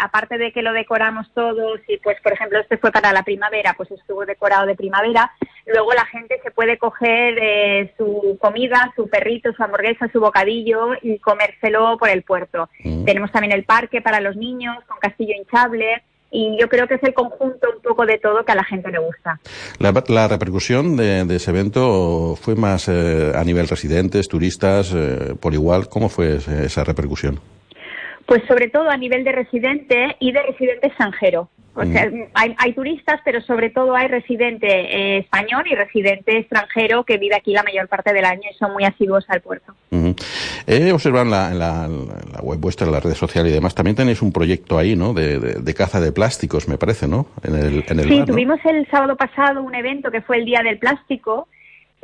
aparte de que lo decoramos todos y pues por ejemplo este fue para la primavera, pues estuvo decorado de primavera, luego la gente se puede coger eh, su comida, su perrito, su hamburguesa, su bocadillo y comérselo por el puerto. Mm. Tenemos también el parque para los niños con castillo hinchable y yo creo que es el conjunto un poco de todo que a la gente le gusta. La, repercusión de, ese evento fue más eh, a nivel residentes, turistas, eh, por igual. ¿Cómo fue esa repercusión? Pues sobre todo a nivel de residente y de residente extranjero. O sea, hay, turistas, pero sobre todo hay residente eh, español y residente extranjero que vive aquí la mayor parte del año y son muy asiduos al puerto. He observado en la, web vuestra, en las redes sociales y demás, también tenéis un proyecto ahí, ¿no? De, caza de plásticos, me parece, ¿no? En el, en el sí, tuvimos el sábado pasado un evento que fue el Día del Plástico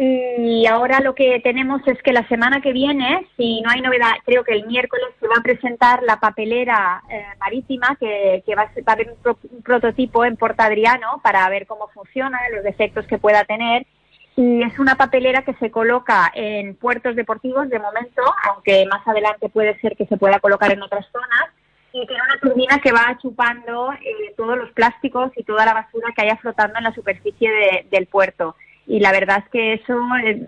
y ahora lo que tenemos es que la semana que viene, si no hay novedad, creo que el miércoles se va a presentar la papelera eh, marítima, que, va, a haber un, prototipo en Porta Adriano para ver cómo funciona, los defectos que pueda tener. Y es una papelera que se coloca en puertos deportivos de momento, aunque más adelante puede ser que se pueda colocar en otras zonas. Y tiene una turbina que va chupando eh, todos los plásticos y toda la basura que haya flotando en la superficie del puerto y la verdad es que eso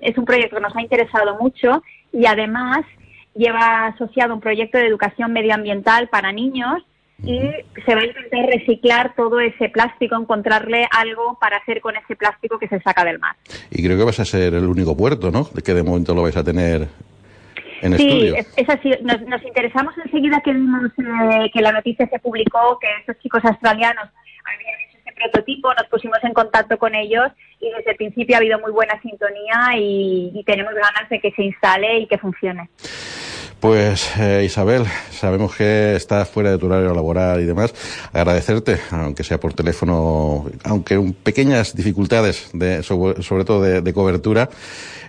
es un proyecto que nos ha interesado mucho y además lleva asociado un proyecto de educación medioambiental para niños y se va a intentar reciclar todo ese plástico, encontrarle algo para hacer con ese plástico que se saca del mar. Y creo que vas a ser el único puerto, ¿no? Que de momento lo vais a tener en sí, estudio. Es, es así. Nos, interesamos enseguida que vimos eh, que la noticia se publicó, que estos chicos australianos habían prototipo, nos pusimos en contacto con ellos y desde el principio ha habido muy buena sintonía y, tenemos ganas de que se instale y que funcione. Pues eh, Isabel, sabemos que estás fuera de tu horario laboral y demás. Agradecerte, aunque sea por teléfono, aunque con pequeñas dificultades, de, sobre, todo de, cobertura,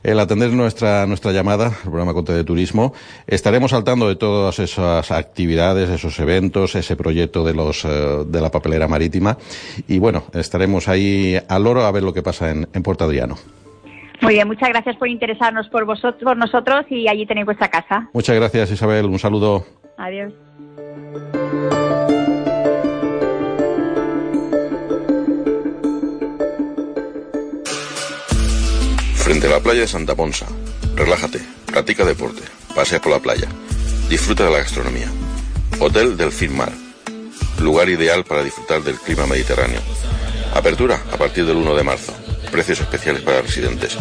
el atender nuestra, nuestra llamada, el programa Conte de Turismo. Estaremos saltando de todas esas actividades, esos eventos, ese proyecto de, los, eh, de la papelera marítima. Y bueno, estaremos ahí al loro a ver lo que pasa en, en Puerto Adriano. Muy bien, muchas gracias por interesarnos por vosotros, por nosotros y allí tenéis vuestra casa. Muchas gracias Isabel, un saludo. Adiós. Frente a la playa de Santa Ponsa, relájate, practica deporte, pasea por la playa, disfruta de la gastronomía. Hotel del Mar, lugar ideal para disfrutar del clima mediterráneo. Apertura a partir del 1 de marzo precios especiales para residentes.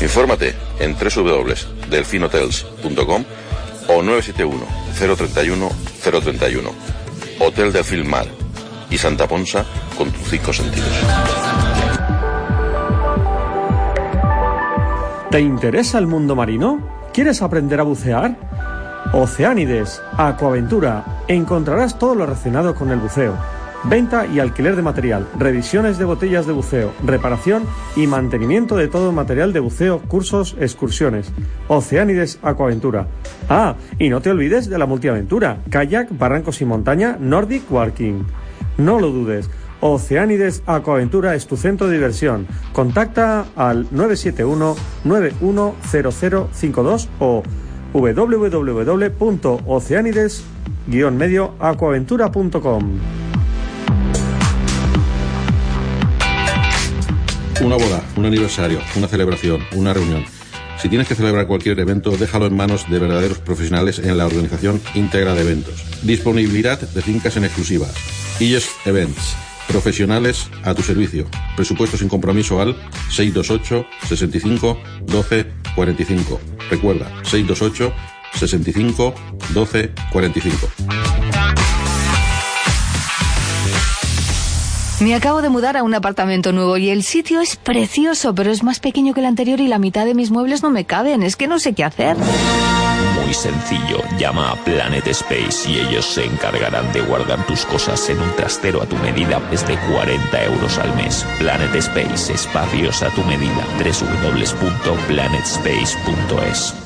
Infórmate en www.delfinhotels.com o 971 031 031. Hotel de Mar y Santa Ponsa con tus cinco sentidos. ¿Te interesa el mundo marino? ¿Quieres aprender a bucear? Oceánides, Acuaventura, encontrarás todo lo relacionado con el buceo Venta y alquiler de material, revisiones de botellas de buceo, reparación y mantenimiento de todo material de buceo, cursos, excursiones. Oceánides Aquaventura. Ah, y no te olvides de la multiaventura, kayak, barrancos y montaña, Nordic Walking. No lo dudes. Oceánides Aquaventura es tu centro de diversión. Contacta al 971 910052 o www.oceánides-medioacuaventura.com. Una boda, un aniversario, una celebración, una reunión. Si tienes que celebrar cualquier evento, déjalo en manos de verdaderos profesionales en la organización íntegra de eventos. Disponibilidad de fincas en exclusiva. IES Events. Profesionales a tu servicio. Presupuesto sin compromiso al 628 65 12 45. Recuerda, 628 65 12 45. Me acabo de mudar a un apartamento nuevo y el sitio es precioso, pero es más pequeño que el anterior y la mitad de mis muebles no me caben. Es que no sé qué hacer. Muy sencillo. Llama a Planet Space y ellos se encargarán de guardar tus cosas en un trastero a tu medida desde 40 euros al mes. Planet Space, espacios a tu medida. www.planetspace.es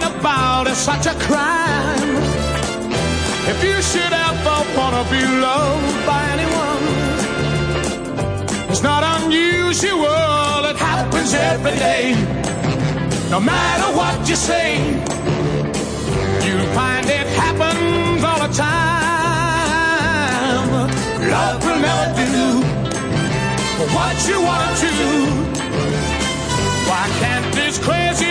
about, it's such a crime. If you should ever wanna be loved by anyone, it's not unusual. It happens every day. No matter what you say, you find it happens all the time. Love will never do what you want to. Do. Why can't this crazy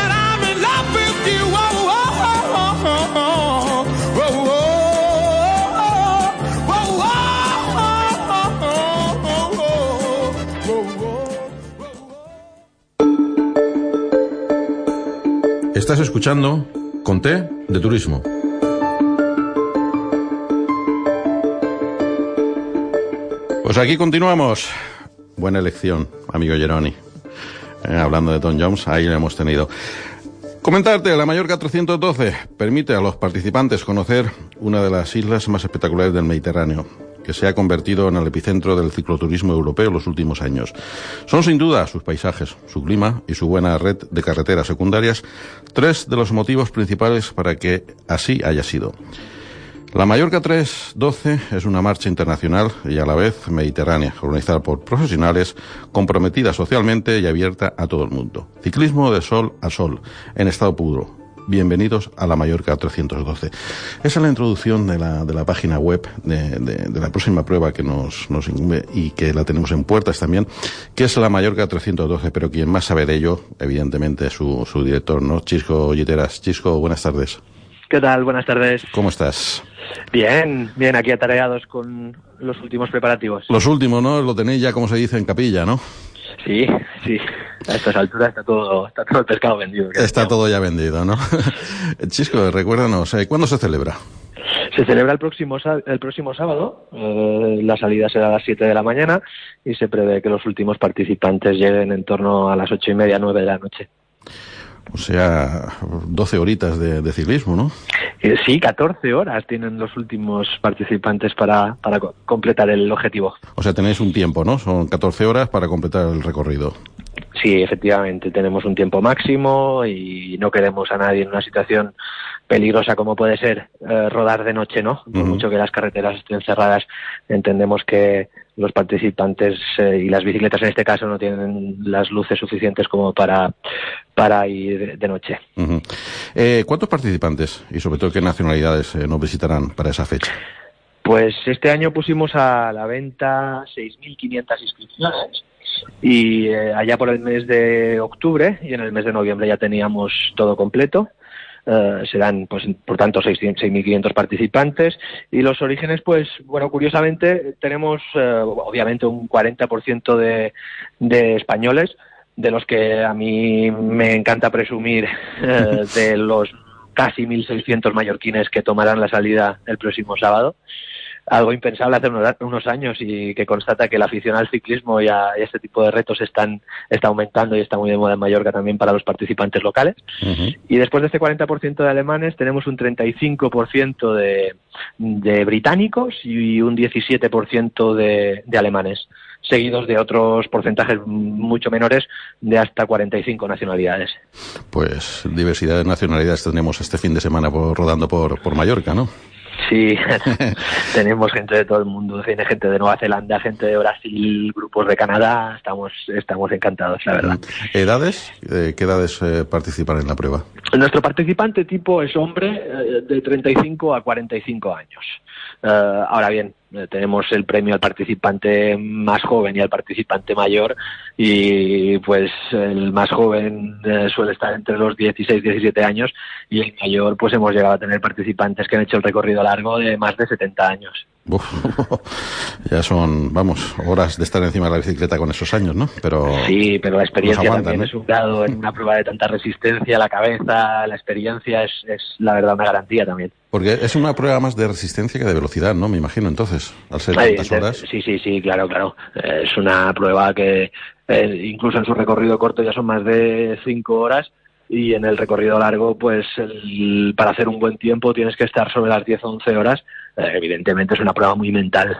Estás escuchando Conté de Turismo. Pues aquí continuamos. Buena elección, amigo Geroni. Eh, hablando de Tom Jones, ahí lo hemos tenido. Comentarte, la Mallorca 312 permite a los participantes conocer una de las islas más espectaculares del Mediterráneo, se ha convertido en el epicentro del cicloturismo europeo en los últimos años. Son sin duda sus paisajes, su clima y su buena red de carreteras secundarias tres de los motivos principales para que así haya sido. La Mallorca 312 es una marcha internacional y a la vez mediterránea, organizada por profesionales, comprometida socialmente y abierta a todo el mundo. Ciclismo de sol a sol, en estado puro. Bienvenidos a la Mallorca 312. Esa es la introducción de la, de la página web de, de, de, la próxima prueba que nos, nos incumbe y que la tenemos en puertas también, que es la Mallorca 312, pero quien más sabe de ello, evidentemente, es su, su director, ¿no? Chisco Lleteras. Chisco, buenas tardes. ¿Qué tal? Buenas tardes. ¿Cómo estás? Bien, bien, aquí atareados con los últimos preparativos. Los últimos, ¿no? Lo tenéis ya, como se dice, en capilla, ¿no? Sí, sí. A estas alturas está todo, está todo el pescado vendido. Está todo ya vendido, ¿no? Chisco, recuérdanos, ¿eh? ¿cuándo se celebra? Se celebra el próximo, el próximo sábado. Eh, la salida será a las 7 de la mañana y se prevé que los últimos participantes lleguen en torno a las ocho y media, nueve de la noche. O sea, 12 horitas de, de ciclismo, ¿no? Eh, sí, 14 horas tienen los últimos participantes para, para completar el objetivo. O sea, tenéis un tiempo, ¿no? Son 14 horas para completar el recorrido. Sí, efectivamente, tenemos un tiempo máximo y no queremos a nadie en una situación peligrosa como puede ser eh, rodar de noche, ¿no? Por uh -huh. mucho que las carreteras estén cerradas, entendemos que los participantes eh, y las bicicletas en este caso no tienen las luces suficientes como para, para ir de noche. Uh -huh. eh, ¿Cuántos participantes y sobre todo qué nacionalidades eh, nos visitarán para esa fecha? Pues este año pusimos a la venta 6.500 inscripciones y eh, allá por el mes de octubre y en el mes de noviembre ya teníamos todo completo. Uh, serán, pues, por tanto, 6.500 participantes. Y los orígenes, pues, bueno, curiosamente, tenemos, uh, obviamente, un 40% de, de españoles, de los que a mí me encanta presumir uh, de los casi 1.600 mallorquines que tomarán la salida el próximo sábado algo impensable hace unos, años y que constata que la afición al ciclismo y a, y a, este tipo de retos están, está aumentando y está muy de moda en Mallorca también para los participantes locales. Uh -huh. Y después de este 40% de alemanes tenemos un 35% de, de británicos y un 17% de, de alemanes seguidos de otros porcentajes mucho menores de hasta 45 nacionalidades. Pues diversidad de nacionalidades tendremos este fin de semana por, rodando por, por Mallorca, ¿no? Sí, tenemos gente de todo el mundo, tiene gente de Nueva Zelanda, gente de Brasil, grupos de Canadá, estamos, estamos encantados, la verdad. ¿Edades? Eh, ¿Qué edades eh, participan en la prueba? Nuestro participante tipo es hombre eh, de 35 a 45 años. Ahora bien, eh, tenemos el premio al participante más joven y al participante mayor y pues el más joven eh, suele estar entre los 16 y 17 años y el mayor pues hemos llegado a tener participantes que han hecho el recorrido largo de más de 70 años. ya son, vamos, horas de estar encima de la bicicleta con esos años, ¿no? Pero sí, pero la experiencia también es un grado en una prueba de tanta resistencia, la cabeza, la experiencia es, es la verdad una garantía también. Porque es una prueba más de resistencia que de velocidad, ¿no? Me imagino entonces, al ser tantas horas. Sí, sí, sí, claro, claro. Es una prueba que eh, incluso en su recorrido corto ya son más de cinco horas y en el recorrido largo, pues para hacer un buen tiempo tienes que estar sobre las 10 o 11 horas eh, evidentemente es una prueba muy mental.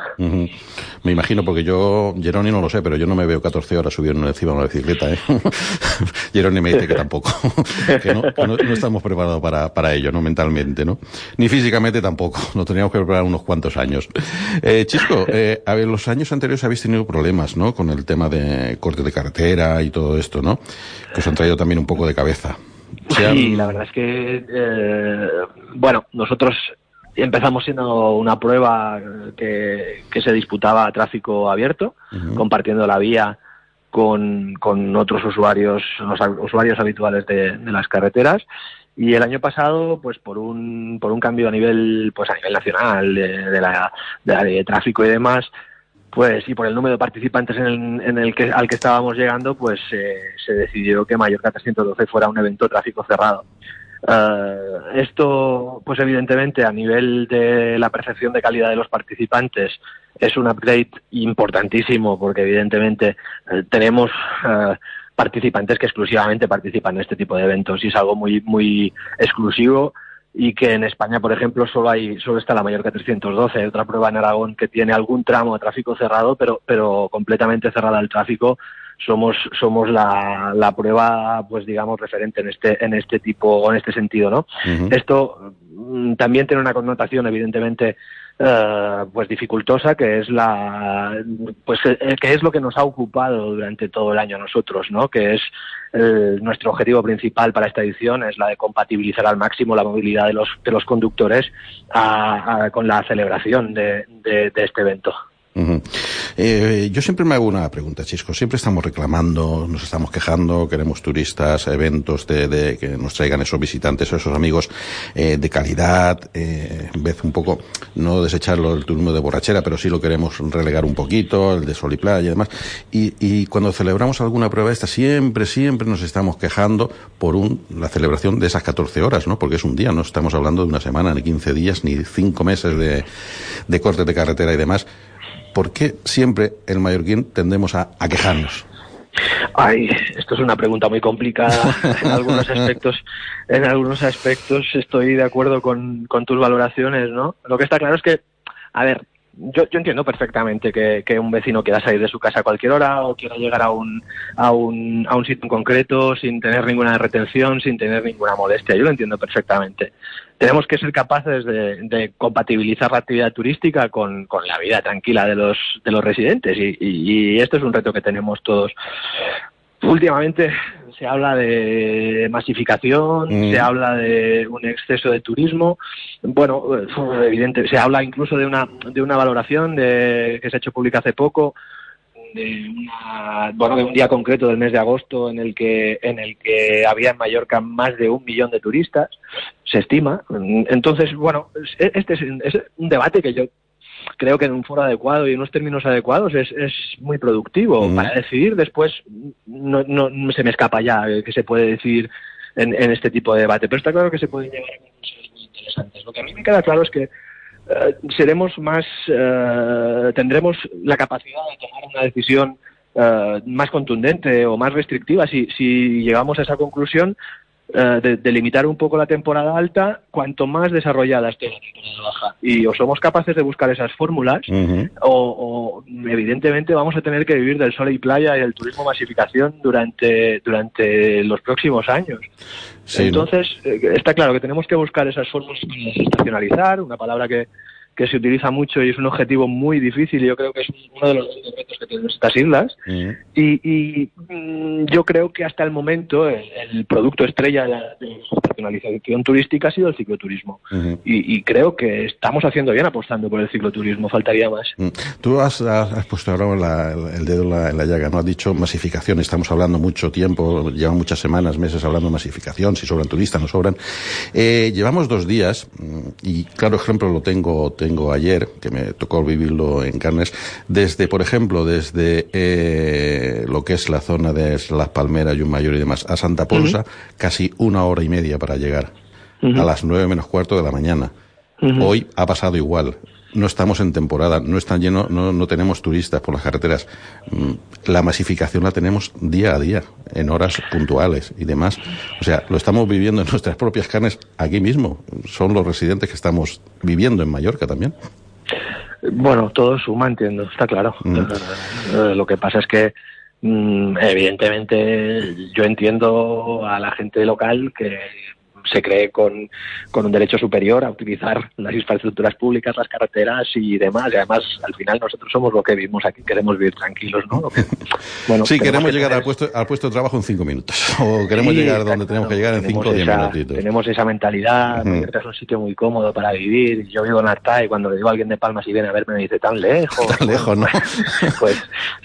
Me imagino, porque yo, Jeroni no lo sé, pero yo no me veo 14 horas subiendo encima de una bicicleta. ¿eh? Jeroni me dice que tampoco, que, no, estamos preparados para, para ello, ¿no? Mentalmente, ¿no? Ni físicamente tampoco, nos teníamos que preparar unos cuantos años. Eh, Chisco, eh, a ver, los años anteriores habéis tenido problemas, ¿no? Con el tema de corte de carretera y todo esto, ¿no? Que os han traído también un poco de cabeza. Sí, la verdad es que, eh, bueno, nosotros empezamos siendo una prueba que, se disputaba a tráfico abierto, compartiendo la vía con, con, otros usuarios, los usuarios habituales de, las carreteras. Y el año pasado, pues por un, por un cambio a nivel, pues a nivel nacional de, la, de, tráfico y demás, pues y por el número de participantes en el, en el que, al que estábamos llegando, pues eh, se decidió que Mallorca 312 fuera un evento tráfico cerrado. Uh, esto, pues evidentemente, a nivel de la percepción de calidad de los participantes, es un upgrade importantísimo porque evidentemente eh, tenemos uh, participantes que exclusivamente participan en este tipo de eventos y es algo muy, muy exclusivo y que en España, por ejemplo, solo hay solo está la Mallorca 312, hay otra prueba en Aragón que tiene algún tramo de tráfico cerrado, pero pero completamente cerrada el tráfico somos somos la, la prueba pues digamos referente en este en este tipo en este sentido no esto mm, también tiene una connotación evidentemente eh, pues dificultosa que es la pues eh, que es lo que nos ha ocupado durante todo el año a nosotros no que es nuestro objetivo principal para esta edición es la de compatibilizar al máximo la movilidad de los de los conductores con la celebración de, de este evento eh, yo siempre me hago una pregunta, Chisco. Siempre estamos reclamando, nos estamos quejando, queremos turistas, eventos de, que nos traigan esos visitantes, esos amigos eh, de calidad, eh, en vez un poco, no desecharlo el turismo de borrachera, pero sí lo queremos relegar un poquito, el de sol y playa y demás. Y, y cuando celebramos alguna prueba esta, siempre, siempre nos estamos quejando por un, la celebración de esas 14 horas, ¿no? Porque es un día, no estamos hablando de una semana, ni 15 días, ni 5 meses de, de cortes de carretera y demás. ¿Por qué siempre el mallorquín tendemos a, quejarnos? Ay, esto es una pregunta muy complicada. En algunos aspectos, en algunos aspectos estoy de acuerdo con, con tus valoraciones, ¿no? Lo que está claro es que, a ver, yo, yo entiendo perfectamente que, un vecino quiera salir de su casa a cualquier hora o quiera llegar a un, a, un, a un sitio en concreto sin tener ninguna retención, sin tener ninguna molestia. Yo lo entiendo perfectamente. Tenemos que ser capaces de, compatibilizar la actividad turística con, con, la vida tranquila de los, de los residentes y, y esto es un reto que tenemos todos. Últimamente se habla de masificación, mm. se habla de un exceso de turismo. Bueno, evidente, se habla incluso de una, de una valoración de, que se ha hecho pública hace poco de una, bueno, de un día concreto del mes de agosto en el que en el que había en Mallorca más de un millón de turistas, se estima. Entonces, bueno, este es, es un debate que yo creo que en un foro adecuado y en unos términos adecuados es, es muy productivo. Para decidir después, no, no, se me escapa ya que se puede decir en, en este tipo de debate, pero está claro que se pueden llevar conclusiones muy interesantes. Lo que a mí me queda claro es que eh, seremos más, uh, tendremos la capacidad de tomar una decisión uh, más contundente o más restrictiva si, si llegamos a esa conclusión eh, de, limitar un poco la temporada alta, cuanto más desarrollada esté la temporada baja. Y o somos capaces de buscar esas fórmulas, o, evidentemente vamos a tener que vivir del sol y playa y el turismo masificación durante, durante los próximos años. Entonces, eh, está claro que tenemos que buscar esas fórmulas para desestacionalizar, una palabra que, que se utiliza mucho y es un objetivo muy difícil y yo creo que es uno de los retos que tienen estas islas. Y, y, mm, yo creo que hasta el momento el, el producto estrella de la, estacionalización turística ha sido el cicloturismo. y, y creo que estamos haciendo bien apostando por el cicloturismo, faltaría más. Mm. Tú has, has- puesto ahora la- el dedo en la, en la llaga, ¿no? Has dicho masificación, estamos hablando mucho tiempo, llevan muchas semanas, meses hablando de masificación, si sobran turistas, no sobran. Eh, llevamos dos días, mm, y claro ejemplo lo tengo, tengo ayer, que me tocó vivirlo en carnes, desde, por ejemplo, desde eh, lo que es la zona de Las Palmeras, Mayor y demás, a Santa Ponsa, casi una hora y media para llegar, a las nueve menos cuarto de la mañana. Hoy ha pasado igual. No estamos en temporada, no están lleno, no, no tenemos turistas por las carreteras. Mm, La masificación la tenemos día a día, en horas puntuales y demás. O sea, lo estamos viviendo en nuestras propias carnes aquí mismo. Son los residentes que estamos viviendo en Mallorca también. Bueno, todo suma, entiendo, está claro. Eh, lo que pasa es que, mm, evidentemente, yo entiendo a la gente local que se cree con, con un derecho superior a utilizar las infraestructuras públicas, las carreteras y demás. Y además, al final, nosotros somos lo que vivimos aquí, queremos vivir tranquilos, ¿no? Que- bueno, sí, queremos que llegar tener- al puesto, al puesto de trabajo en cinco minutos. O queremos Sí, llegar donde tenemos que llegar en cinco o diez minutitos. Tenemos esa mentalidad, es un sitio muy cómodo para vivir. Yo vivo en Arta y cuando le digo a alguien de Palma si viene a verme me dice tan lejos. Tan lejos, ¿no? pues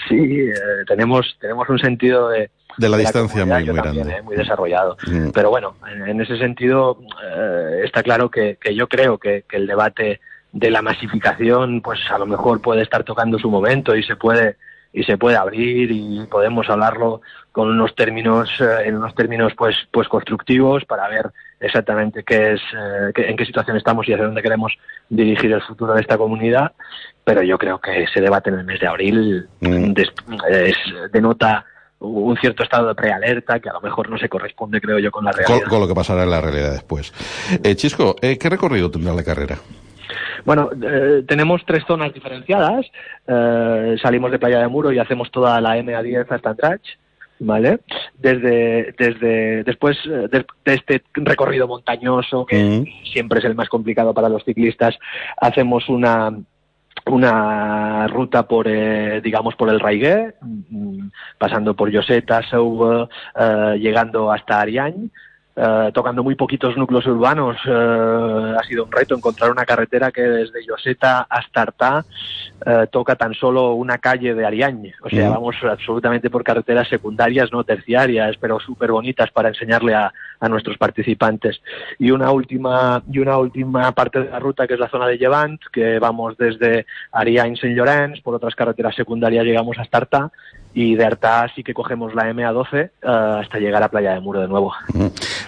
sí, eh, tenemos, tenemos un sentido de, De la distancia muy, también, grande. eh, muy desarrollado. Mm. Pero bueno, en, en ese sentido eh, está claro que, que yo creo que, que el debate de la masificación, pues a lo mejor puede estar tocando su momento y se puede y se puede abrir y podemos hablarlo con unos términos eh, en unos términos pues pues constructivos para ver exactamente qué es eh, qué- en qué situación estamos y hacia dónde queremos dirigir el futuro de esta comunidad pero yo creo que ese debate en el mes de abril Mm. des- es- denota un cierto estado de prealerta que a lo mejor no se corresponde creo yo con la realidad con lo que pasará en la realidad después. Eh, Chisco, eh, ¿qué recorrido tendrá la carrera? Bueno, eh, tenemos tres zonas diferenciadas. Eh, salimos de Playa de Muro y hacemos toda la MA10 hasta Andrach, ¿vale? Desde, desde después eh, de, de este recorrido montañoso que Mm. siempre es el más complicado para los ciclistas, hacemos una una ruta por eh, digamos por el Raigué, mm, pasando por Lloseta, Seuve, eh, llegando hasta Ariany, eh, tocando muy poquitos núcleos urbanos. eh, ha sido un reto encontrar una carretera que desde Lloseta hasta Artà eh, toca tan solo una calle de Ariany. O sea, Mm. vamos absolutamente por carreteras secundarias, no terciarias, pero súper bonitas para enseñarle a, a nuestros participantes. Y una última y una última parte de la ruta que es la zona de Llevant, que vamos desde Ariany Saint Llorenç, por otras carreteras secundarias llegamos hasta Artà y de Artà sí que cogemos la MA12 eh, hasta llegar a Playa de Muro de nuevo.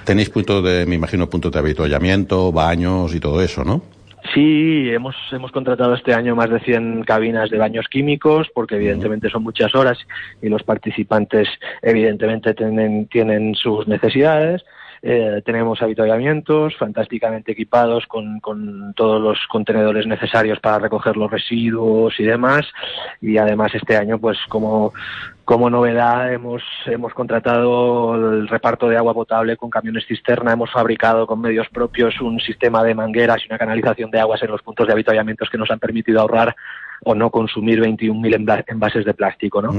Tenéis puntos de, me imagino, puntos de avituallamiento, baños y todo eso, ¿no? Sí, hemos, hemos contratado este año más de 100 cabinas de baños químicos porque evidentemente son muchas horas y los participantes evidentemente tienen, tienen sus necesidades. Eh, tenemos habituallamientos fantásticamente equipados con, con todos los contenedores necesarios para recoger los residuos y demás. Y además este año, pues como, como novedad, hemos, hemos contratado el reparto de agua potable con camiones cisterna, hemos fabricado con medios propios un sistema de mangueras y una canalización de aguas en los puntos de habituallamientos que nos han permitido ahorrar o no consumir 21.000 enva- envases de plástico, ¿no?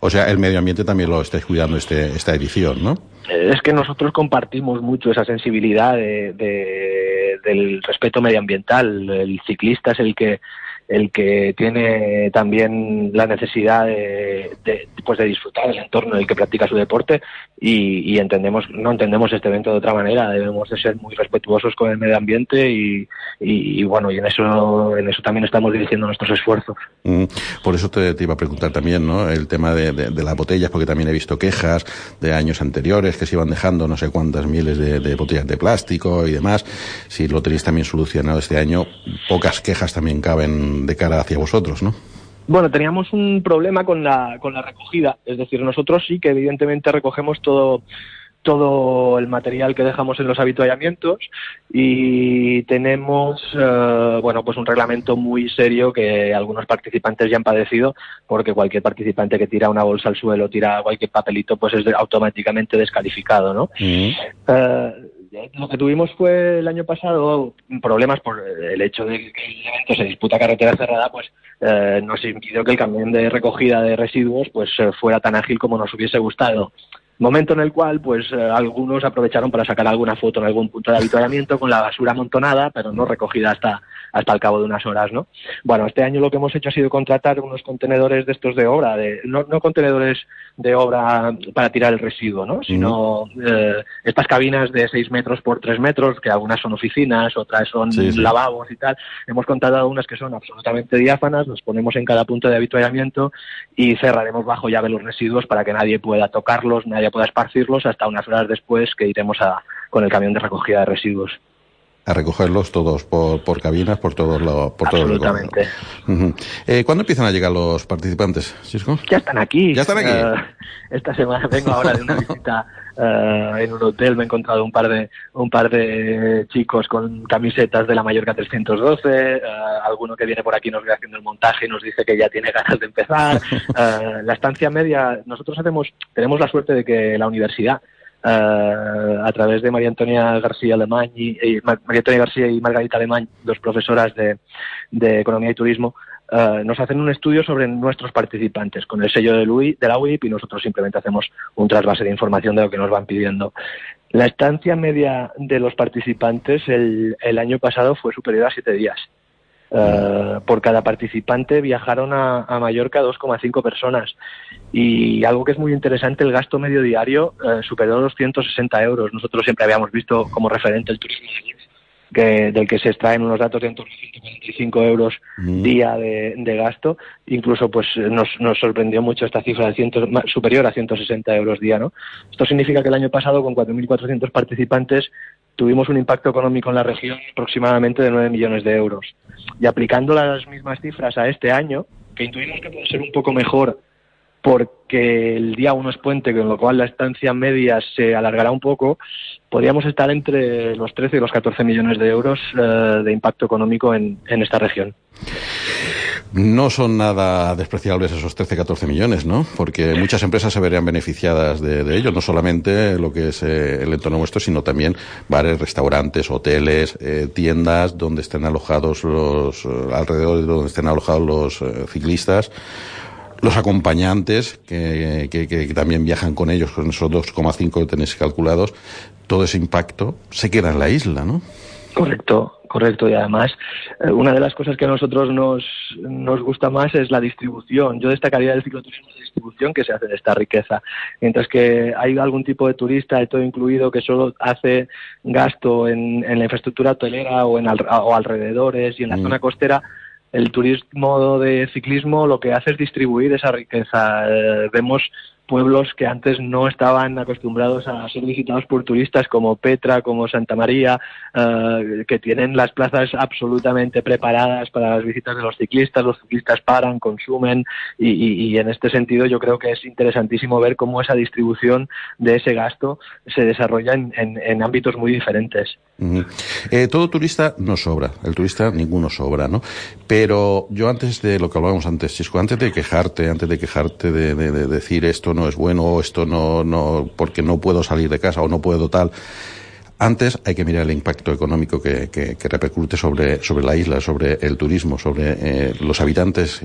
O sea, el medio ambiente también lo estáis cuidando este, esta edición, ¿no? Eh, Es que nosotros compartimos mucho esa sensibilidad de- de- del respeto medioambiental. El ciclista es el que el que tiene también la necesidad de, pues de disfrutar del entorno en el que practica su deporte y, entendemos no entendemos este evento de otra manera debemos de ser muy respetuosos con el medio ambiente y, y, bueno y en eso en eso también estamos dirigiendo nuestros esfuerzos Mm, Por eso te, iba a preguntar también, ¿no? El tema de, de- las botellas, porque también he visto quejas de años anteriores que se iban dejando no sé cuántas miles de botellas de plástico y demás. Si lo tenéis también solucionado este año, pocas quejas también caben de cara hacia vosotros, ¿no? Bueno, teníamos un problema con la, con la recogida. Es decir, nosotros sí que evidentemente recogemos todo, todo el material que dejamos en los habituallamientos y tenemos, eh, bueno, pues un reglamento muy serio que algunos participantes ya han padecido porque cualquier participante que tira una bolsa al suelo, tira cualquier papelito, pues es automáticamente descalificado, ¿no? Mm. Eh, lo que tuvimos fue el año pasado problemas por el hecho de que el evento se disputa carretera cerrada, pues eh, nos impidió que el camión de recogida de residuos pues eh, fuera tan ágil como nos hubiese gustado. Momento en el cual, pues, eh, algunos aprovecharon para sacar alguna foto en algún punto de habituallamiento con la basura amontonada, pero no recogida hasta, hasta el cabo de unas horas, ¿no? Bueno, este año lo que hemos hecho ha sido contratar unos contenedores de estos de obra, de, no, no contenedores de obra para tirar el residuo, ¿no? Sino eh, estas cabinas de 6 metros por 3 metros, que algunas son oficinas, otras son Sí, sí. lavabos y tal. Hemos contratado unas que son absolutamente diáfanas, los ponemos en cada punto de habituallamiento y cerraremos bajo llave los residuos para que nadie pueda tocarlos, nadie pueda esparcirlos hasta unas horas después que iremos a, con el camión de recogida de residuos. A recogerlos todos por, por cabinas, por todos los... Por todos los Absolutamente. Ujú. Eh, ¿Cuándo empiezan a llegar los participantes, Cisco? Ya están aquí. Ya están aquí. Eh, esta semana vengo ahora de una visita eh, en un hotel. Me he encontrado un par de un par de chicos con camisetas de la Mallorca 312. eh, alguno que viene por aquí nos ve haciendo el montaje y nos dice que ya tiene ganas de empezar. Eh, la estancia media, nosotros hacemos, tenemos la suerte de que la universidad a través de María Antonia García Alemán y, y Mar- María Antonia García y Margarita Alemán, dos profesoras de Economía y Turismo, eh, nos hacen un estudio sobre nuestros participantes con el sello de, la UIP y nosotros simplemente hacemos un trasvase de información de lo que nos van pidiendo. La estancia media de los participantes el, el año pasado fue superior a siete días. Eh, por cada participante viajaron a, a Mallorca 2,5 personas y algo que es muy interesante, el gasto medio diario eh, superó los 160 euros. Nosotros siempre habíamos visto como referente el turismo que, del que se extraen unos datos de en torno a 145 euros Mm. día de, de gasto. Incluso pues nos, nos sorprendió mucho esta cifra de ciento- ma- superior a 160 euros día. ¿no? Esto significa que el año pasado, con 4.400 participantes, tuvimos un impacto económico en la región aproximadamente de 9 millones de euros. Y aplicando las mismas cifras a este año, que intuimos que puede ser un poco mejor porque el día uno es puente, con lo cual la estancia media se alargará un poco, podríamos estar entre los 13 y los 14 millones de euros eh, de impacto económico en, esta región. No son nada despreciables esos 13-14 millones, ¿no? Porque muchas empresas se verían beneficiadas de, de ello, no solamente lo que es eh, el entorno nuestro, sino también bares, restaurantes, hoteles, eh, tiendas donde estén alojados los, eh, alrededor de donde estén alojados los eh, ciclistas, los acompañantes que, que- que también viajan con ellos, con esos 2,5 que tenéis calculados, todo ese impacto se queda en la isla, ¿no? Correcto, correcto. Y además, eh, una de las cosas que a nosotros nos, nos gusta más es la distribución. Yo destacaría del cicloturismo la distribución que se hace de esta riqueza. Mientras que hay algún tipo de turista, de todo incluido, que solo hace gasto en, en la infraestructura hotelera o, en al- o alrededores y en la Mm. zona costera, el turismo de ciclismo lo que hace es distribuir esa riqueza. Eh, vemos pueblos que antes no estaban acostumbrados a ser visitados por turistas como Petra, como Santa María, eh, que tienen las plazas absolutamente preparadas para las visitas de los ciclistas, los ciclistas paran, consumen y, y- en este sentido yo creo que es interesantísimo ver cómo esa distribución de ese gasto se desarrolla en, en- en ámbitos muy diferentes. Eh, todo turista no sobra, el turista ninguno sobra, ¿no? Pero yo antes de lo que hablábamos antes, Chisco, antes de quejarte, antes de quejarte de, de- de decir esto no es bueno o esto no, no, porque no puedo salir de casa o no puedo tal, antes hay que mirar el impacto económico que, que- que repercute sobre, sobre la isla, sobre el turismo, sobre eh, los habitantes,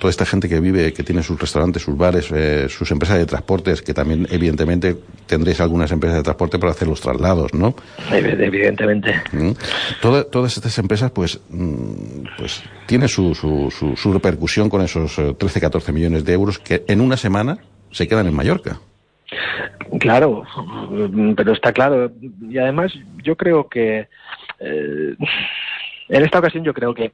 toda esta gente que vive, que tiene sus restaurantes, sus bares, eh, sus empresas de transportes, que también evidentemente tendréis algunas empresas de transporte para hacer los traslados, ¿no? Ev- Evidentemente. ¿Mm? Toda- todas estas empresas, pues, mm, pues tiene su, su, su, su repercusión con esos 13-14 millones de euros que en una semana se quedan en Mallorca. Claro, pero está claro. Y además yo creo que eh, en esta ocasión yo creo que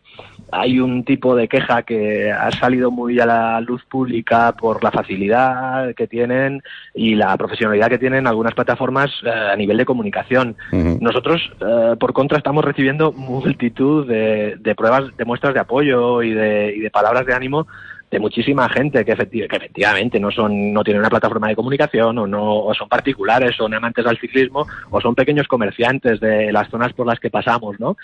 hay un tipo de queja que ha salido muy a la luz pública por la facilidad que tienen y la profesionalidad que tienen algunas plataformas eh, a nivel de comunicación. Nosotros, eh, por contra, estamos recibiendo multitud de, de pruebas, de muestras de apoyo y de, y de palabras de ánimo de muchísima gente que, que efectivamente no son no tienen una plataforma de comunicación o no o son particulares, son amantes al ciclismo o son pequeños comerciantes de las zonas por las que pasamos, ¿no?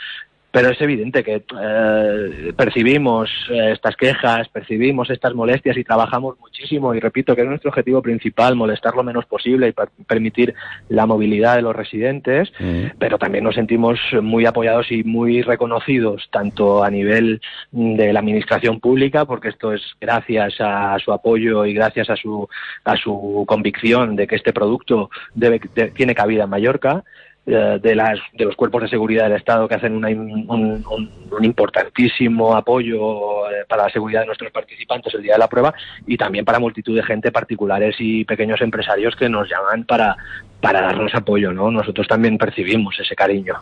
Pero es evidente que eh, percibimos eh, estas quejas, percibimos estas molestias y trabajamos muchísimo. Y repito que es nuestro objetivo principal molestar lo menos posible y permitir la movilidad de los residentes, pero también nos sentimos muy apoyados y muy reconocidos, tanto a nivel de la administración pública, porque esto es gracias a su apoyo y gracias a su, a su convicción de que este producto debe, tiene cabida en Mallorca, de, las, de los cuerpos de seguridad del Estado que hacen un, un, importantísimo apoyo eh, para la seguridad de nuestros participantes el día de la prueba y también para multitud de gente, particulares y pequeños empresarios que nos llaman para, para darnos apoyo, ¿no? Nosotros también percibimos ese cariño.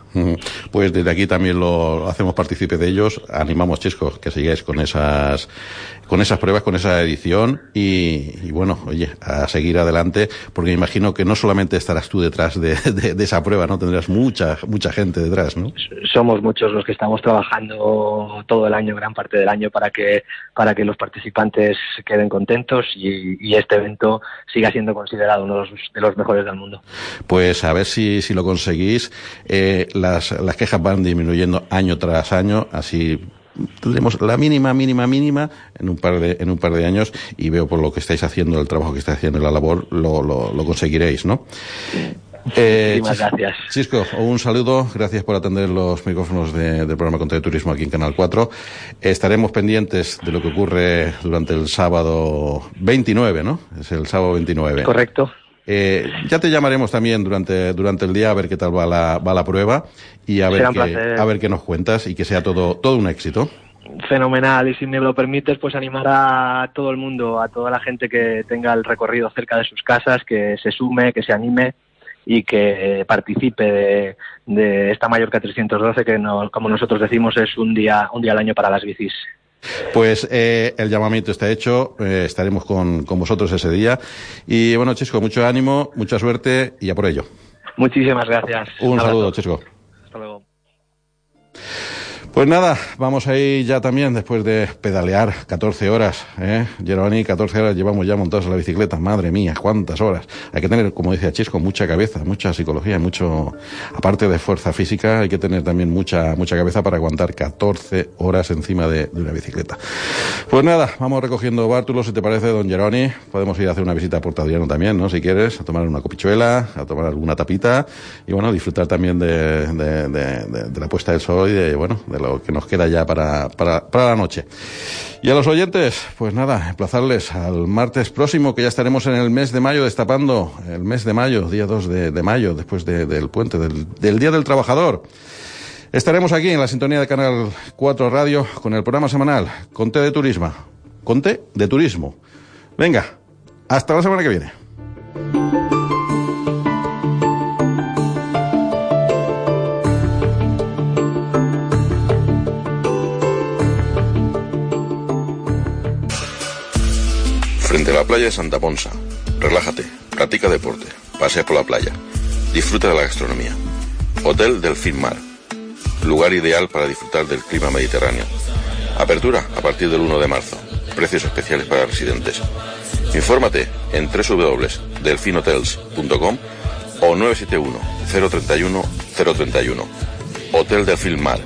Pues desde aquí también lo hacemos partícipe de ellos. Animamos, Chisco, que sigáis con esas, con esas pruebas, con esa edición y, bueno, oye, a seguir adelante, porque me imagino que no solamente estarás tú detrás de, de, esa prueba, ¿no? Tendrás mucha, mucha gente detrás, ¿no? Somos muchos los que estamos trabajando todo el año, gran parte del año, para que, para que los participantes queden contentos y, y este evento siga siendo considerado uno de los, de los mejores del mundo. Pues a ver si, si lo conseguís. Eh, las, las quejas van disminuyendo año tras año, así tendremos la mínima, mínima, mínima en un par de, en un par de años y veo por lo que estáis haciendo, el trabajo que estáis haciendo, la labor, lo, lo, lo conseguiréis, ¿no? Eh, gracias. Cisco, un saludo. Gracias por atender los micrófonos de, del programa Contra de Turismo aquí en Canal 4. Estaremos pendientes de lo que ocurre durante el sábado 29, ¿no? Es el sábado 29. Correcto. Eh, ya te llamaremos también durante, durante el día a ver qué tal va la, va la prueba y a ver, qué, a ver qué nos cuentas y que sea todo, todo un éxito. Fenomenal, y si me lo permites, pues animar a todo el mundo, a toda la gente que tenga el recorrido cerca de sus casas, que se sume, que se anime y que participe de, de esta Mallorca 312, que no, como nosotros decimos es un día, un día al año para las bicis. Pues eh, el llamamiento está hecho, eh, estaremos con, con, vosotros ese día. Y bueno, Chisco, mucho ánimo, mucha suerte y a por ello. Muchísimas gracias. Un saludo, Chisco. Hasta luego. Pues nada, vamos ahí ya también después de pedalear 14 horas, ¿eh? Geroni, 14 horas llevamos ya montados en la bicicleta, madre mía, cuántas horas. Hay que tener, como decía Chisco, mucha cabeza, mucha psicología, mucho, aparte de fuerza física, hay que tener también mucha, mucha cabeza para aguantar 14 horas encima de, de una bicicleta. Pues nada, vamos recogiendo bártulos, si te parece, don Geroni. Podemos ir a hacer una visita a Puerto Adriano también, ¿no? Si quieres, a tomar una copichuela, a tomar alguna tapita y bueno, disfrutar también de, de, de, de la puesta del sol y de, bueno, de lo que nos queda ya para, para, para la noche. Y a los oyentes, pues nada, emplazarles al martes próximo, que ya estaremos en el mes de mayo destapando, el mes de mayo, día 2 de, mayo, después de, del puente, del, del Día del Trabajador. Estaremos aquí en la sintonía de Canal 4 Radio con el programa semanal Conte de Turismo. Conte de Turismo. Venga, hasta la semana que viene. A la playa de Santa Ponsa. Relájate, practica deporte, pasea por la playa, disfruta de la gastronomía. Hotel Delfín Mar. Lugar ideal para disfrutar del clima mediterráneo. Apertura a partir del 1 de marzo. Precios especiales para residentes. Infórmate en www.delfinhotels.com o 971 031 031. Hotel Delfín Mar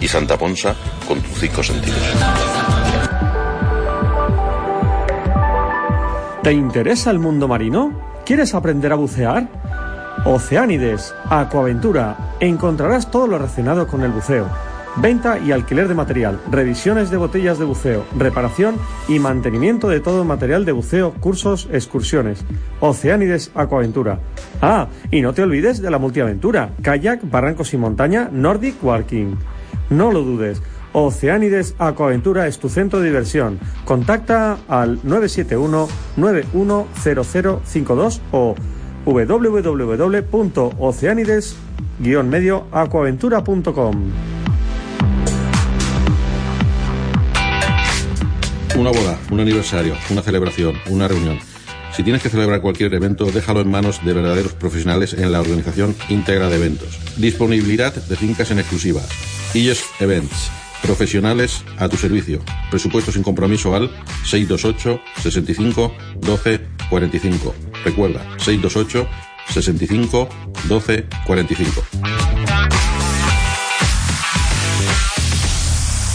y Santa Ponsa con tus cinco sentidos. ¿Te interesa el mundo marino? ¿Quieres aprender a bucear? Oceánides, Aquaventura. Encontrarás todo lo relacionado con el buceo. Venta y alquiler de material, revisiones de botellas de buceo, reparación y mantenimiento de todo material de buceo, cursos, excursiones. Oceánides Aquaventura. Ah, y no te olvides de la multiaventura, kayak, barrancos y montaña, Nordic Walking. No lo dudes. Oceánides Aquaventura es tu centro de diversión. Contacta al 971-910052 o www.oceánides-medioacuaventura.com. Una boda, un aniversario, una celebración, una reunión. Si tienes que celebrar cualquier evento, déjalo en manos de verdaderos profesionales en la organización íntegra de eventos. Disponibilidad de fincas en exclusiva. Illes Events. Profesionales a tu servicio. Presupuesto sin compromiso al 628 65 12 45. Recuerda, 628 65 12 45.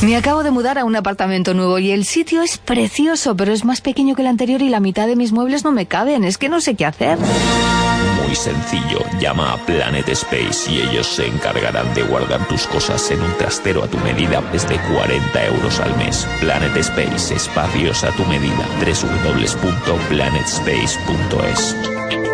Me acabo de mudar a un apartamento nuevo y el sitio es precioso, pero es más pequeño que el anterior y la mitad de mis muebles no me caben. Es que no sé qué hacer. Muy sencillo, llama a Planet Space y ellos se encargarán de guardar tus cosas en un trastero a tu medida desde 40 euros al mes. Planet Space, espacios a tu medida. www.planetspace.es